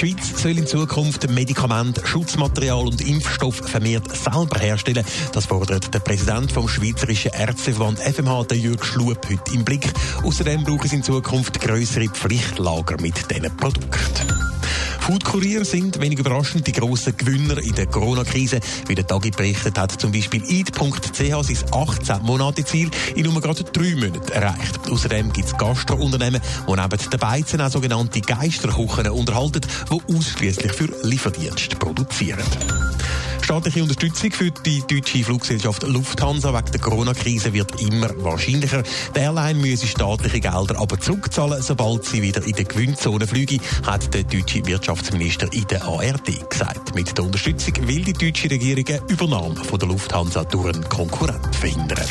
Die Schweiz soll in Zukunft Medikamente, Schutzmaterial und Impfstoff vermehrt selber herstellen. Das fordert der Präsident vom Schweizerischen Ärzteverband FMH, der Jürg Schlup, heute im Blick. Außerdem brauchen es in Zukunft größere Pflichtlager mit diesen Produkten. Food sind, wenig überraschend, die grossen Gewinner in der Corona-Krise. Wie der Tagi berichtet hat, zum Beispiel eat.ch sein 18 Monate Ziel in nur gerade drei Monaten erreicht. Außerdem gibt es Gastrounternehmen, die neben den Beizen auch sogenannte Geisterkuchen unterhalten, die ausschließlich für Lieferdienst produzieren. Staatliche Unterstützung für die deutsche Fluggesellschaft Lufthansa wegen der Corona-Krise wird immer wahrscheinlicher. Die Airline müsse staatliche Gelder aber zurückzahlen, sobald sie wieder in der Gewinnzone fliege, hat der deutsche Wirtschaftsminister in der ARD gesagt. Mit der Unterstützung will die deutsche Regierung eine Übernahme von der Lufthansa durch einen Konkurrent verhindern.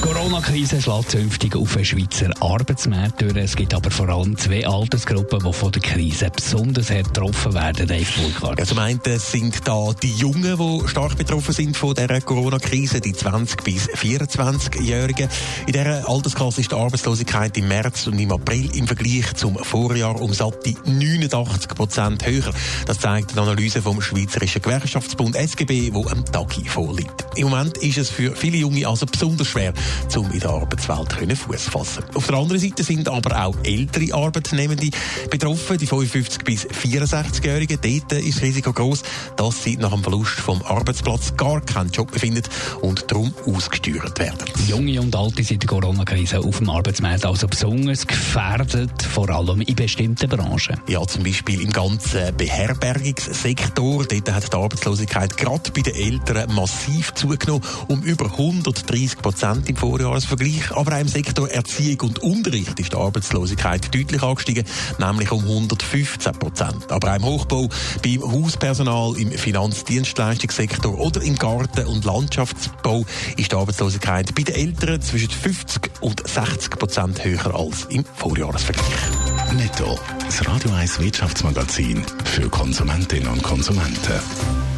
Corona-Krise schlägt zünftig auf den Schweizer Arbeitsmarkt durch. Es gibt aber vor allem zwei Altersgruppen, die von der Krise besonders hart getroffen werden, Dave Burkhardt. Ja, zum einen sind da die Jungen, die stark betroffen sind von dieser Corona-Krise, die 20- bis 24-Jährigen. In dieser Altersklasse ist die Arbeitslosigkeit im März und im April im Vergleich zum Vorjahr um satte 89 Prozent höher. Das zeigt eine Analyse vom Schweizerischen Gewerkschaftsbund SGB, wo am Tagi vorliegt. Im Moment ist es für viele Junge also besonders schwer, um in der Arbeitswelt Fuß zu fassen. Auf der anderen Seite sind aber auch ältere Arbeitnehmende betroffen, die 55 bis 64-Jährigen. Dort ist das Risiko groß, dass sie nach dem Verlust vom Arbeitsplatz gar keinen Job befinden und darum ausgesteuert werden. Junge und Alte sind in der Corona-Krise auf dem Arbeitsmarkt also besonders gefährdet, vor allem in bestimmten Branchen. Ja, zum Beispiel im ganzen Beherbergungssektor. Dort hat die Arbeitslosigkeit gerade bei den Eltern massiv zugenommen, um über 130 Prozent im Vorjahresvergleich. Aber auch im Sektor Erziehung und Unterricht ist die Arbeitslosigkeit deutlich angestiegen, nämlich um 115 Prozent. Aber auch im Hochbau, beim Hauspersonal, im Finanzdienstleistungssektor oder im Garten- und Landschaftsbau ist die Arbeitslosigkeit bei den Eltern zwischen 50 und 60 Prozent höher als im Vorjahresvergleich. Netto, das Radio 1 Wirtschaftsmagazin für Konsumentinnen und Konsumenten.